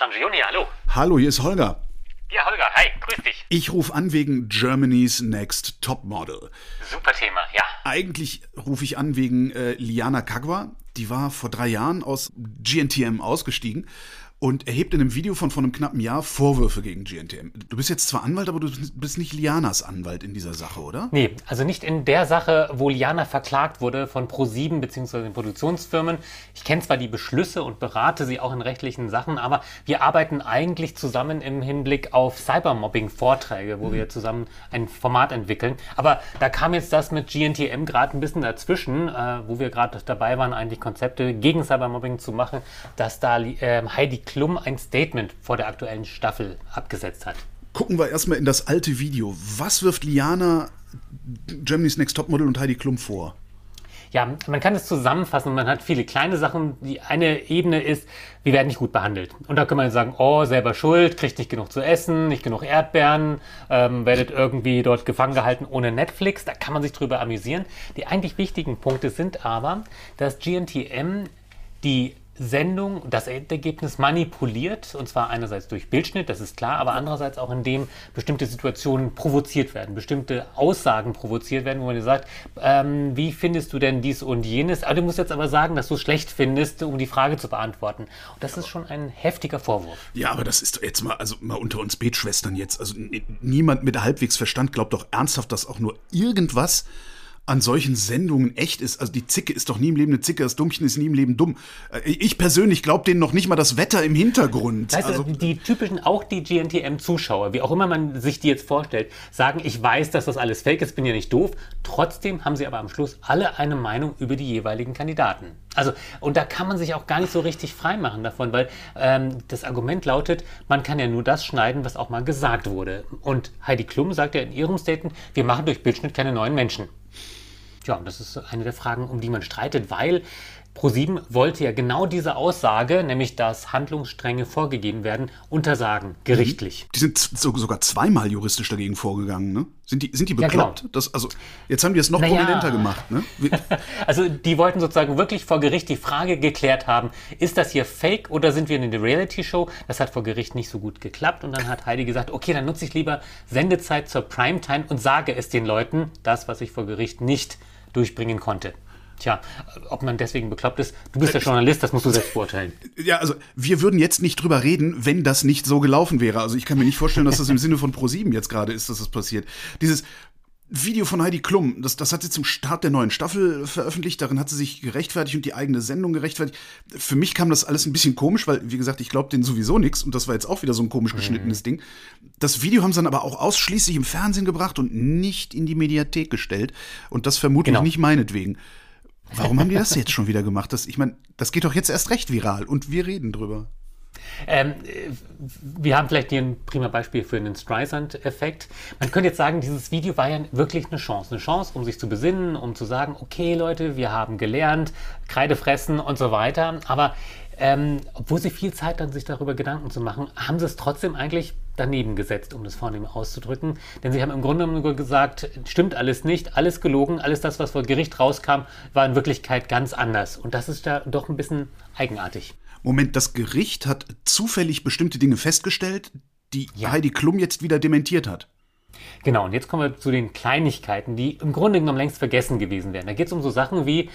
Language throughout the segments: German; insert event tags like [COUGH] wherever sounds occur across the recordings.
Sangioni, hallo. Hallo, hier ist Holger. Ja, Holger, hi, grüß dich. Ich rufe an wegen Germany's Next Topmodel. Super Thema, ja. Eigentlich rufe ich an wegen äh, Liana Kagwa. Die war vor drei Jahren aus GNTM ausgestiegen und erhebt in einem Video von vor einem knappen Jahr Vorwürfe gegen GNTM. Du bist jetzt zwar Anwalt, aber du bist nicht Lianas Anwalt in dieser Sache, oder? Nee, also nicht in der Sache, wo Liana verklagt wurde von Pro7 bzw. den Produktionsfirmen. Ich kenne zwar die Beschlüsse und berate sie auch in rechtlichen Sachen, aber wir arbeiten eigentlich zusammen im Hinblick auf Cybermobbing-Vorträge, wo mhm. wir zusammen ein Format entwickeln. Aber da kam jetzt das mit GNTM gerade ein bisschen dazwischen, äh, wo wir gerade dabei waren, eigentlich Konzepte gegen Cybermobbing zu machen, dass da äh, Heidi Klum ein Statement vor der aktuellen Staffel abgesetzt hat. Gucken wir erstmal in das alte Video. Was wirft Liana Germany's Next Topmodel und Heidi Klum vor? Ja, man kann es zusammenfassen. Man hat viele kleine Sachen. Die eine Ebene ist, wir werden nicht gut behandelt. Und da kann man sagen, oh, selber schuld, kriegt nicht genug zu essen, nicht genug Erdbeeren, ähm, werdet irgendwie dort gefangen gehalten ohne Netflix. Da kann man sich drüber amüsieren. Die eigentlich wichtigen Punkte sind aber, dass GNTM die Sendung das Endergebnis manipuliert, und zwar einerseits durch Bildschnitt, das ist klar, aber andererseits auch indem bestimmte Situationen provoziert werden, bestimmte Aussagen provoziert werden, wo man sagt, ähm, wie findest du denn dies und jenes? Aber du musst jetzt aber sagen, dass du es schlecht findest, um die Frage zu beantworten. Und das ist schon ein heftiger Vorwurf. Ja, aber das ist jetzt mal, also mal unter uns Betschwestern jetzt. Also niemand mit halbwegs Verstand glaubt doch ernsthaft, dass auch nur irgendwas an solchen Sendungen echt ist. Also die Zicke ist doch nie im Leben eine Zicke, das Dummchen ist nie im Leben dumm. Äh, ich persönlich glaube denen noch nicht mal das Wetter im Hintergrund. Weißt also, du, die typischen, auch die GNTM-Zuschauer, wie auch immer man sich die jetzt vorstellt, sagen, ich weiß, dass das alles fake ist, bin ja nicht doof. Trotzdem haben sie aber am Schluss alle eine Meinung über die jeweiligen Kandidaten. Also, und da kann man sich auch gar nicht so richtig freimachen davon, weil ähm, das Argument lautet, man kann ja nur das schneiden, was auch mal gesagt wurde. Und Heidi Klum sagt ja in ihrem Statement, wir machen durch Bildschnitt keine neuen Menschen. Ja, das ist eine der Fragen, um die man streitet, weil ProSieben wollte ja genau diese Aussage, nämlich dass Handlungsstränge vorgegeben werden, untersagen, gerichtlich. Die sind so, sogar zweimal juristisch dagegen vorgegangen, ne? Sind die, sind die bekloppt? Ja, genau. das, also, jetzt haben die es noch naja. prominenter gemacht, ne? [LAUGHS] also, die wollten sozusagen wirklich vor Gericht die Frage geklärt haben, ist das hier fake oder sind wir in der Reality-Show? Das hat vor Gericht nicht so gut geklappt und dann hat Heidi gesagt, okay, dann nutze ich lieber Sendezeit zur Primetime und sage es den Leuten, das, was ich vor Gericht nicht durchbringen konnte. Tja, ob man deswegen bekloppt ist, du bist ja Journalist, das musst du selbst beurteilen. [LAUGHS] Ja, also wir würden jetzt nicht drüber reden, wenn das nicht so gelaufen wäre. Also ich kann mir nicht vorstellen, dass das im Sinne von Pro7 jetzt gerade ist, dass das passiert. Dieses Video von Heidi Klum, das, das hat sie zum Start der neuen Staffel veröffentlicht, darin hat sie sich gerechtfertigt und die eigene Sendung gerechtfertigt. Für mich kam das alles ein bisschen komisch, weil, wie gesagt, ich glaube denen sowieso nichts und das war jetzt auch wieder so ein komisch geschnittenes mhm. Ding. Das Video haben sie dann aber auch ausschließlich im Fernsehen gebracht und nicht in die Mediathek gestellt und das vermutlich genau. nicht meinetwegen. Warum haben die das jetzt schon wieder gemacht? Das, ich meine, das geht doch jetzt erst recht viral und wir reden drüber. Ähm, wir haben vielleicht hier ein prima Beispiel für einen Streisand-Effekt. Man könnte jetzt sagen, dieses Video war ja wirklich eine Chance. Eine Chance, um sich zu besinnen, um zu sagen, okay Leute, wir haben gelernt, Kreide fressen und so weiter. Aber ähm, obwohl sie viel Zeit hatten, sich darüber Gedanken zu machen, haben sie es trotzdem eigentlich daneben gesetzt, um das vornehm auszudrücken. Denn sie haben im Grunde genommen gesagt, stimmt alles nicht, alles gelogen, alles das, was vor Gericht rauskam, war in Wirklichkeit ganz anders. Und das ist da doch ein bisschen eigenartig. Moment, das Gericht hat zufällig bestimmte Dinge festgestellt, die ja. Heidi Klum jetzt wieder dementiert hat. Genau, und jetzt kommen wir zu den Kleinigkeiten, die im Grunde genommen längst vergessen gewesen wären. Da geht es um so Sachen wie,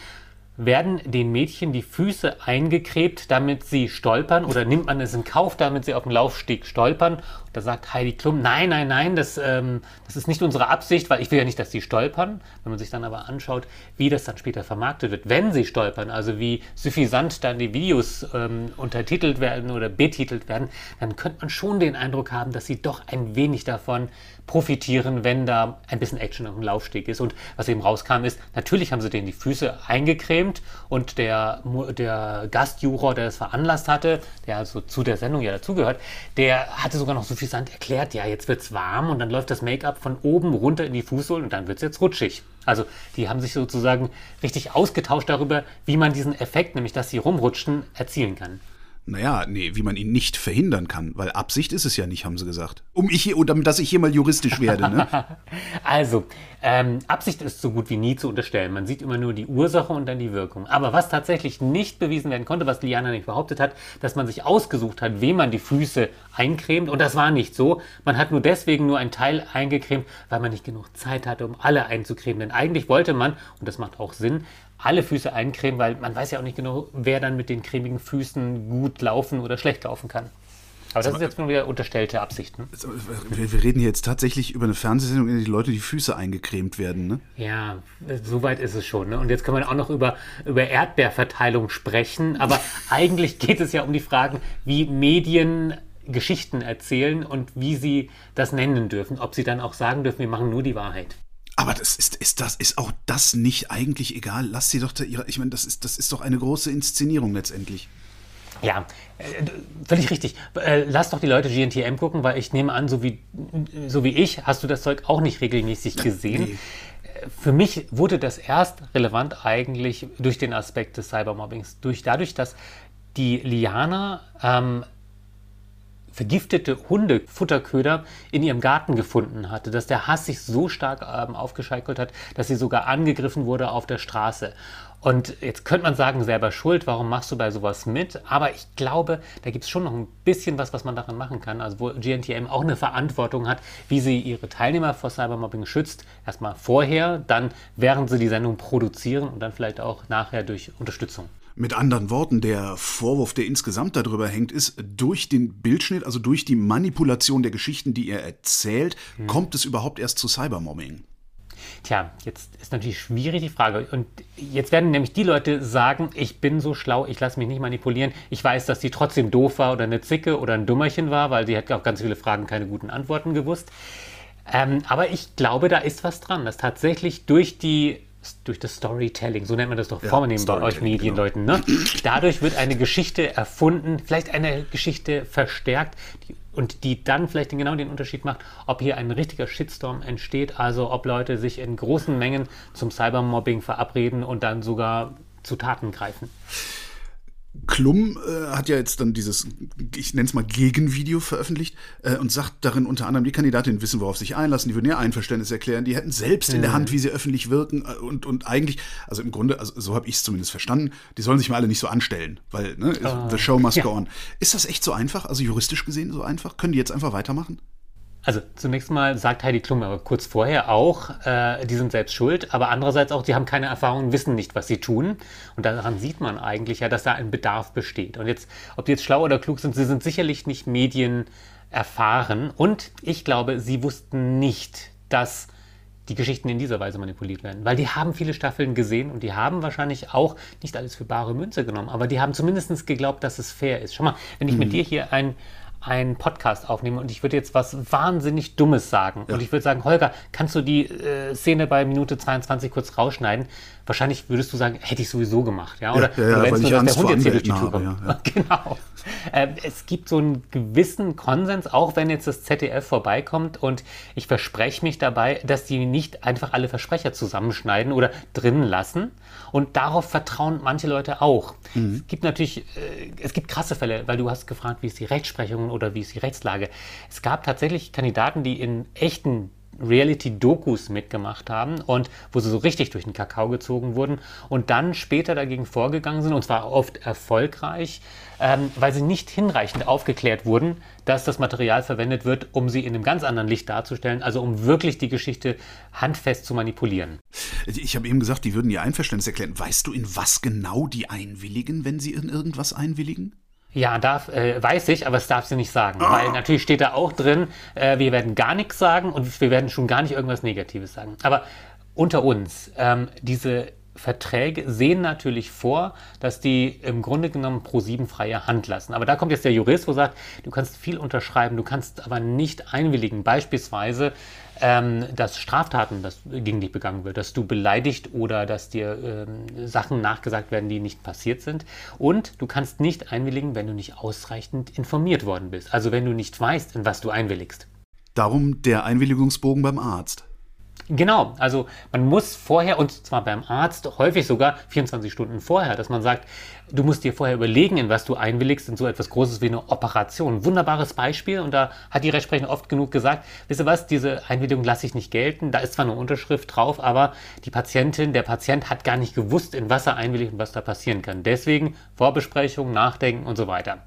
werden den Mädchen die Füße eingekrebt, damit sie stolpern oder nimmt man es in Kauf, damit sie auf dem Laufsteg stolpern? Da sagt Heidi Klum, nein, nein, nein, das, ähm, das ist nicht unsere Absicht, weil ich will ja nicht, dass sie stolpern. Wenn man sich dann aber anschaut, wie das dann später vermarktet wird, wenn sie stolpern, also wie suffisant dann die Videos ähm, untertitelt werden oder betitelt werden, dann könnte man schon den Eindruck haben, dass sie doch ein wenig davon profitieren, wenn da ein bisschen Action auf dem Laufsteg ist. Und was eben rauskam ist, natürlich haben sie denen die Füße eingecremt und der, der Gastjuror, der das veranlasst hatte, der also zu der Sendung ja dazugehört, der hatte sogar noch so viel Sand erklärt, ja, jetzt wird's warm und dann läuft das Make-up von oben runter in die Fußsohlen und dann wird's jetzt rutschig. Also die haben sich sozusagen richtig ausgetauscht darüber, wie man diesen Effekt, nämlich dass sie rumrutschen, erzielen kann. Naja, nee, wie man ihn nicht verhindern kann, weil Absicht ist es ja nicht, haben sie gesagt. Um ich hier, damit, dass ich hier mal juristisch werde, ne? [LAUGHS] also, ähm, Absicht ist so gut wie nie zu unterstellen. Man sieht immer nur die Ursache und dann die Wirkung. Aber was tatsächlich nicht bewiesen werden konnte, was Liana nicht behauptet hat, dass man sich ausgesucht hat, wem man die Füße eincremt. Und das war nicht so. Man hat nur deswegen nur einen Teil eingecremt, weil man nicht genug Zeit hatte, um alle einzucremen. Denn eigentlich wollte man, und das macht auch Sinn, alle Füße eincremen, weil man weiß ja auch nicht genau, wer dann mit den cremigen Füßen gut laufen oder schlecht laufen kann. Aber das ist jetzt nur wieder unterstellte Absichten. Wir, wir, reden hier jetzt tatsächlich über eine Fernsehsendung, in der die Leute die Füße eingecremt werden, ne? Ja, soweit ist es schon. Ne? Und jetzt können wir auch noch über, über Erdbeerverteilung sprechen. Aber [LAUGHS] eigentlich geht es ja um die Fragen, wie Medien Geschichten erzählen und wie sie das nennen dürfen. Ob sie dann auch sagen dürfen, wir machen nur die Wahrheit. Aber das ist, ist das, ist auch das nicht eigentlich egal? Lass sie doch da ihre, ich meine, das ist, das ist doch eine große Inszenierung letztendlich. Ja, äh, völlig richtig. Äh, lass doch die Leute GNTM gucken, weil ich nehme an, so wie, so wie ich, hast du das Zeug auch nicht regelmäßig gesehen. Nee. Äh, für mich wurde das erst relevant eigentlich durch den Aspekt des Cybermobbings. Durch, dadurch, dass die Liana ähm, vergiftete Hundefutterköder in ihrem Garten gefunden hatte, dass der Hass sich so stark ähm, aufgescheitelt hat, dass sie sogar angegriffen wurde auf der Straße. Und jetzt könnte man sagen, selber schuld, warum machst du bei sowas mit? Aber ich glaube, da gibt es schon noch ein bisschen was, was man daran machen kann. Also wo GNTM auch eine Verantwortung hat, wie sie ihre Teilnehmer vor Cybermobbing schützt. Erstmal vorher, dann während sie die Sendung produzieren und dann vielleicht auch nachher durch Unterstützung. Mit anderen Worten, der Vorwurf, der insgesamt darüber hängt, ist, durch den Bildschnitt, also durch die Manipulation der Geschichten, die er erzählt, hm. kommt es überhaupt erst zu Cybermobbing. Tja, jetzt ist natürlich schwierig die Frage. Und jetzt werden nämlich die Leute sagen, ich bin so schlau, ich lasse mich nicht manipulieren. Ich weiß, dass sie trotzdem doof war oder eine Zicke oder ein Dummerchen war, weil sie hat auf ganz viele Fragen keine guten Antworten gewusst. Ähm, aber ich glaube, da ist was dran, dass tatsächlich durch die durch das Storytelling, so nennt man das doch ja, vornehmen bei euch Medienleuten. Genau. Ne? Dadurch wird eine Geschichte erfunden, vielleicht eine Geschichte verstärkt die, und die dann vielleicht genau den Unterschied macht, ob hier ein richtiger Shitstorm entsteht, also ob Leute sich in großen Mengen zum Cybermobbing verabreden und dann sogar zu Taten greifen. Klum äh, hat ja jetzt dann dieses, ich nenne es mal Gegenvideo veröffentlicht äh, und sagt darin unter anderem, die Kandidatinnen wissen, worauf sie sich einlassen, die würden ihr Einverständnis erklären, die hätten selbst in der Hand, wie sie öffentlich wirken äh, und, und eigentlich, also im Grunde, also so habe ich es zumindest verstanden, die sollen sich mal alle nicht so anstellen, weil ne, oh. the show must ja. go on. Ist das echt so einfach, also juristisch gesehen so einfach? Können die jetzt einfach weitermachen? Also zunächst mal sagt Heidi Klum aber kurz vorher auch, äh, die sind selbst schuld, aber andererseits auch, die haben keine Erfahrung und wissen nicht, was sie tun. Und daran sieht man eigentlich ja, dass da ein Bedarf besteht. Und jetzt, ob die jetzt schlau oder klug sind, sie sind sicherlich nicht Medien erfahren. Und ich glaube, sie wussten nicht, dass die Geschichten in dieser Weise manipuliert werden. Weil die haben viele Staffeln gesehen und die haben wahrscheinlich auch nicht alles für bare Münze genommen, aber die haben zumindest geglaubt, dass es fair ist. Schau mal, wenn ich mhm. mit dir hier ein einen Podcast aufnehmen und ich würde jetzt was wahnsinnig Dummes sagen. Ja. Und ich würde sagen, Holger, kannst du die äh, Szene bei Minute 22 kurz rausschneiden? Wahrscheinlich würdest du sagen, hätte ich sowieso gemacht. Ja? Oder, ja, ja, weil ich Angst der Hund jetzt hier durch die Tür kommt. Ja, [LAUGHS] genau. Äh, es gibt so einen gewissen Konsens, auch wenn jetzt das ZDF vorbeikommt und ich verspreche mich dabei, dass die nicht einfach alle Versprecher zusammenschneiden oder drinnen lassen. Und darauf vertrauen manche Leute auch. Mhm. Es gibt natürlich, äh, es gibt krasse Fälle, weil du hast gefragt, wie ist die Rechtsprechung oder wie ist die Rechtslage. Es gab tatsächlich Kandidaten, die in echten Reality-Dokus mitgemacht haben und wo sie so richtig durch den Kakao gezogen wurden und dann später dagegen vorgegangen sind und zwar oft erfolgreich, ähm, weil sie nicht hinreichend aufgeklärt wurden, dass das Material verwendet wird, um sie in einem ganz anderen Licht darzustellen, also um wirklich die Geschichte handfest zu manipulieren. Ich habe eben gesagt, die würden ihr Einverständnis erklären. Weißt du, in was genau die einwilligen, wenn sie in irgendwas einwilligen? Ja, darf, äh, weiß ich, aber es darf sie nicht sagen. Ah. Weil natürlich steht da auch drin, äh, wir werden gar nichts sagen und wir werden schon gar nicht irgendwas Negatives sagen. Aber unter uns, ähm, diese Verträge sehen natürlich vor, dass die im Grunde genommen pro sieben freie Hand lassen. Aber da kommt jetzt der Jurist, wo sagt, du kannst viel unterschreiben, du kannst aber nicht einwilligen. Beispielsweise, ähm, dass Straftaten dass gegen dich begangen wird, dass du beleidigt oder dass dir ähm, Sachen nachgesagt werden, die nicht passiert sind. Und du kannst nicht einwilligen, wenn du nicht ausreichend informiert worden bist. Also wenn du nicht weißt, in was du einwilligst. Darum der Einwilligungsbogen beim Arzt. Genau, also man muss vorher, und zwar beim Arzt häufig sogar 24 Stunden vorher, dass man sagt, du musst dir vorher überlegen, in was du einwilligst, in so etwas Großes wie eine Operation. Wunderbares Beispiel, und da hat die Rechtsprechung oft genug gesagt, wisst ihr was, diese Einwilligung lasse ich nicht gelten, da ist zwar eine Unterschrift drauf, aber die Patientin, der Patient hat gar nicht gewusst, in was er einwilligt und was da passieren kann. Deswegen Vorbesprechung, Nachdenken und so weiter.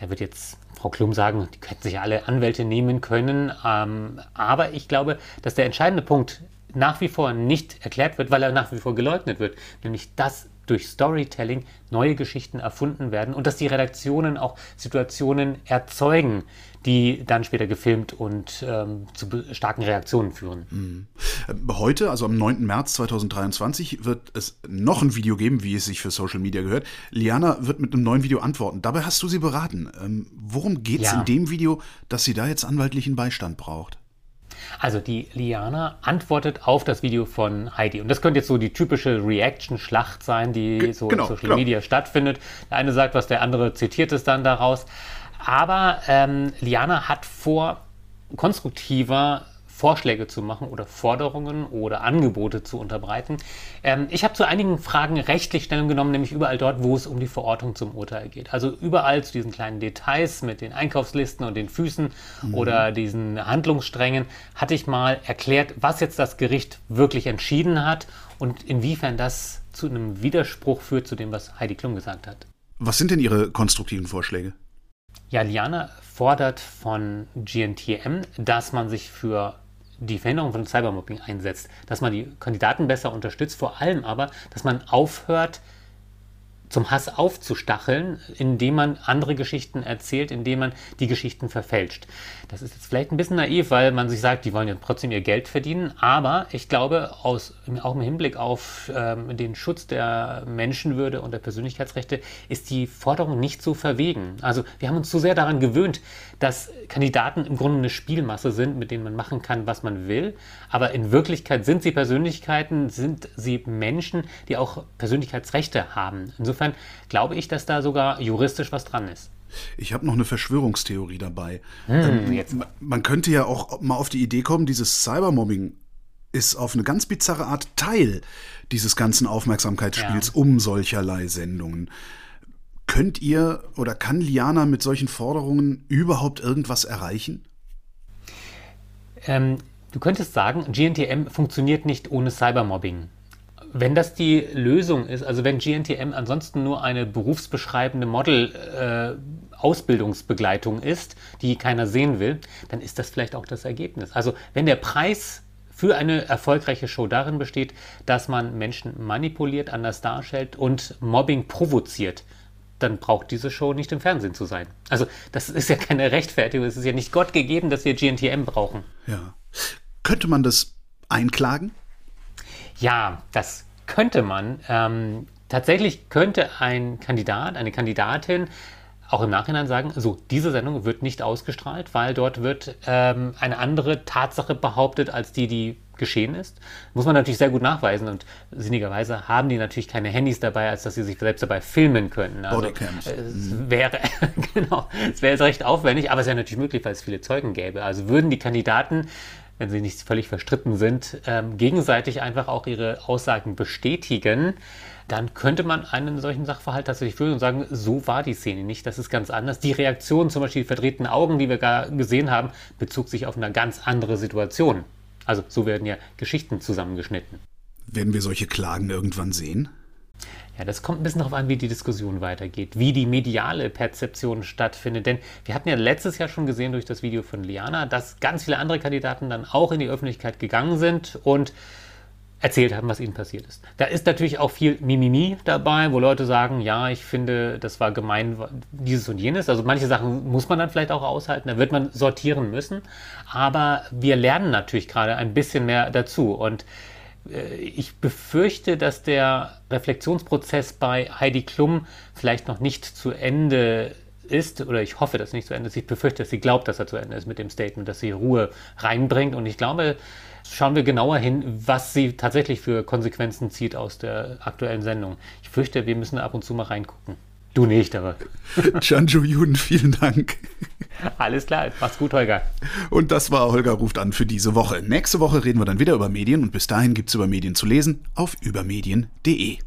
Da wird jetzt Frau Klum sagen, die könnten sich alle Anwälte nehmen können. Ähm, aber ich glaube, dass der entscheidende Punkt nach wie vor nicht erklärt wird, weil er nach wie vor geleugnet wird, nämlich dass durch Storytelling neue Geschichten erfunden werden und dass die Redaktionen auch Situationen erzeugen, die dann später gefilmt und ähm, zu starken Reaktionen führen. Mhm. Heute, also am 9. März 2023, wird es noch ein Video geben, wie es sich für Social Media gehört. Liana wird mit einem neuen Video antworten. Dabei hast du sie beraten. Ähm, worum geht es ja. in dem Video, dass sie da jetzt anwaltlichen Beistand braucht? Also die Liana antwortet auf das Video von Heidi. Und das könnte jetzt so die typische Reaction-Schlacht sein, die G so genau, in Social genau. Media stattfindet. Der eine sagt was, der andere zitiert es dann daraus. Aber ähm, Liana hat vor, konstruktiver Vorschläge zu machen oder Forderungen oder Angebote zu unterbreiten. Ähm, ich habe zu einigen Fragen rechtlich Stellung genommen, nämlich überall dort, wo es um die Verortung zum Urteil geht. Also überall zu diesen kleinen Details mit den Einkaufslisten und den Füßen mhm. oder diesen Handlungssträngen hatte ich mal erklärt, was jetzt das Gericht wirklich entschieden hat und inwiefern das zu einem Widerspruch führt zu dem, was Heidi Klum gesagt hat. Was sind denn Ihre konstruktiven Vorschläge? Ja, Liana fordert von GNTM, dass man sich für die Verhinderung von Cybermobbing einsetzt, dass man die Kandidaten besser unterstützt, vor allem aber, dass man aufhört, zum Hass aufzustacheln, indem man andere Geschichten erzählt, indem man die Geschichten verfälscht. Das ist jetzt vielleicht ein bisschen naiv, weil man sich sagt, die wollen ja trotzdem ihr Geld verdienen, aber ich glaube, aus, auch im Hinblick auf ähm, den Schutz der Menschenwürde und der Persönlichkeitsrechte ist die Forderung nicht so verwegen. Also wir haben uns zu sehr daran gewöhnt, dass Kandidaten im Grunde eine Spielmasse sind, mit denen man machen kann, was man will, aber in Wirklichkeit sind sie Persönlichkeiten, sind sie Menschen, die auch Persönlichkeitsrechte haben. Insofern insofern glaube ich, dass da sogar juristisch was dran ist. Ich habe noch eine Verschwörungstheorie dabei. Hm, ähm, man könnte ja auch mal auf die Idee kommen, dieses Cybermobbing ist auf eine ganz bizarre Art Teil dieses ganzen Aufmerksamkeitsspiels ja. um solcherlei Sendungen. Könnt ihr oder kann Liana mit solchen Forderungen überhaupt irgendwas erreichen? Ähm, du könntest sagen, GNTM funktioniert nicht ohne Cybermobbing. Wenn das die Lösung ist, also wenn GNTM ansonsten nur eine berufsbeschreibende Model-Ausbildungsbegleitung äh, ist, die keiner sehen will, dann ist das vielleicht auch das Ergebnis. Also wenn der Preis für eine erfolgreiche Show darin besteht, dass man Menschen manipuliert, anders darstellt und Mobbing provoziert, dann braucht diese Show nicht im Fernsehen zu sein. Also das ist ja keine Rechtfertigung, es ist ja nicht Gott gegeben, dass wir GNTM brauchen. Ja. Könnte man das einklagen? Ja, das könnte man. Ähm, tatsächlich könnte ein Kandidat, eine Kandidatin auch im Nachhinein sagen, so, diese Sendung wird nicht ausgestrahlt, weil dort wird ähm, eine andere Tatsache behauptet, als die, die geschehen ist. Muss man natürlich sehr gut nachweisen und sinnigerweise haben die natürlich keine Handys dabei, als dass sie sich selbst dabei filmen können. Also, Bodycams. Es mhm. wäre, [LAUGHS] genau, es wäre jetzt recht aufwendig, aber es wäre natürlich möglich, weil es viele Zeugen gäbe. Also würden die Kandidaten wenn sie nicht völlig verstritten sind, ähm, gegenseitig einfach auch ihre Aussagen bestätigen, dann könnte man einen solchen Sachverhalt tatsächlich führen und sagen, so war die Szene nicht, das ist ganz anders. Die Reaktion, zum Beispiel die verdrehten Augen, die wir gesehen haben, bezog sich auf eine ganz andere Situation. Also so werden ja Geschichten zusammengeschnitten. Werden wir solche Klagen irgendwann sehen? Ja, das kommt ein bisschen darauf an, wie die Diskussion weitergeht, wie die mediale Perzeption stattfindet. Denn wir hatten ja letztes Jahr schon gesehen durch das Video von Liana, dass ganz viele andere Kandidaten dann auch in die Öffentlichkeit gegangen sind und erzählt haben, was ihnen passiert ist. Da ist natürlich auch viel Mimimi dabei, wo Leute sagen, ja, ich finde, das war gemein, dieses und jenes. Also manche Sachen muss man dann vielleicht auch aushalten, da wird man sortieren müssen. Aber wir lernen natürlich gerade ein bisschen mehr dazu. Und ich befürchte, dass der Reflexionsprozess bei Heidi Klum vielleicht noch nicht zu Ende ist, oder ich hoffe, dass es nicht zu Ende ist. Ich befürchte, dass sie glaubt, dass er zu Ende ist mit dem Statement, dass sie Ruhe reinbringt. Und ich glaube, schauen wir genauer hin, was sie tatsächlich für Konsequenzen zieht aus der aktuellen Sendung. Ich fürchte, wir müssen ab und zu mal reingucken. Du nicht, aber. [LAUGHS] Chanju Juden, vielen Dank. Alles klar, mach's gut, Holger. Und das war Holger ruft an für diese Woche. Nächste Woche reden wir dann wieder über Medien und bis dahin gibt's über Medien zu lesen auf übermedien.de.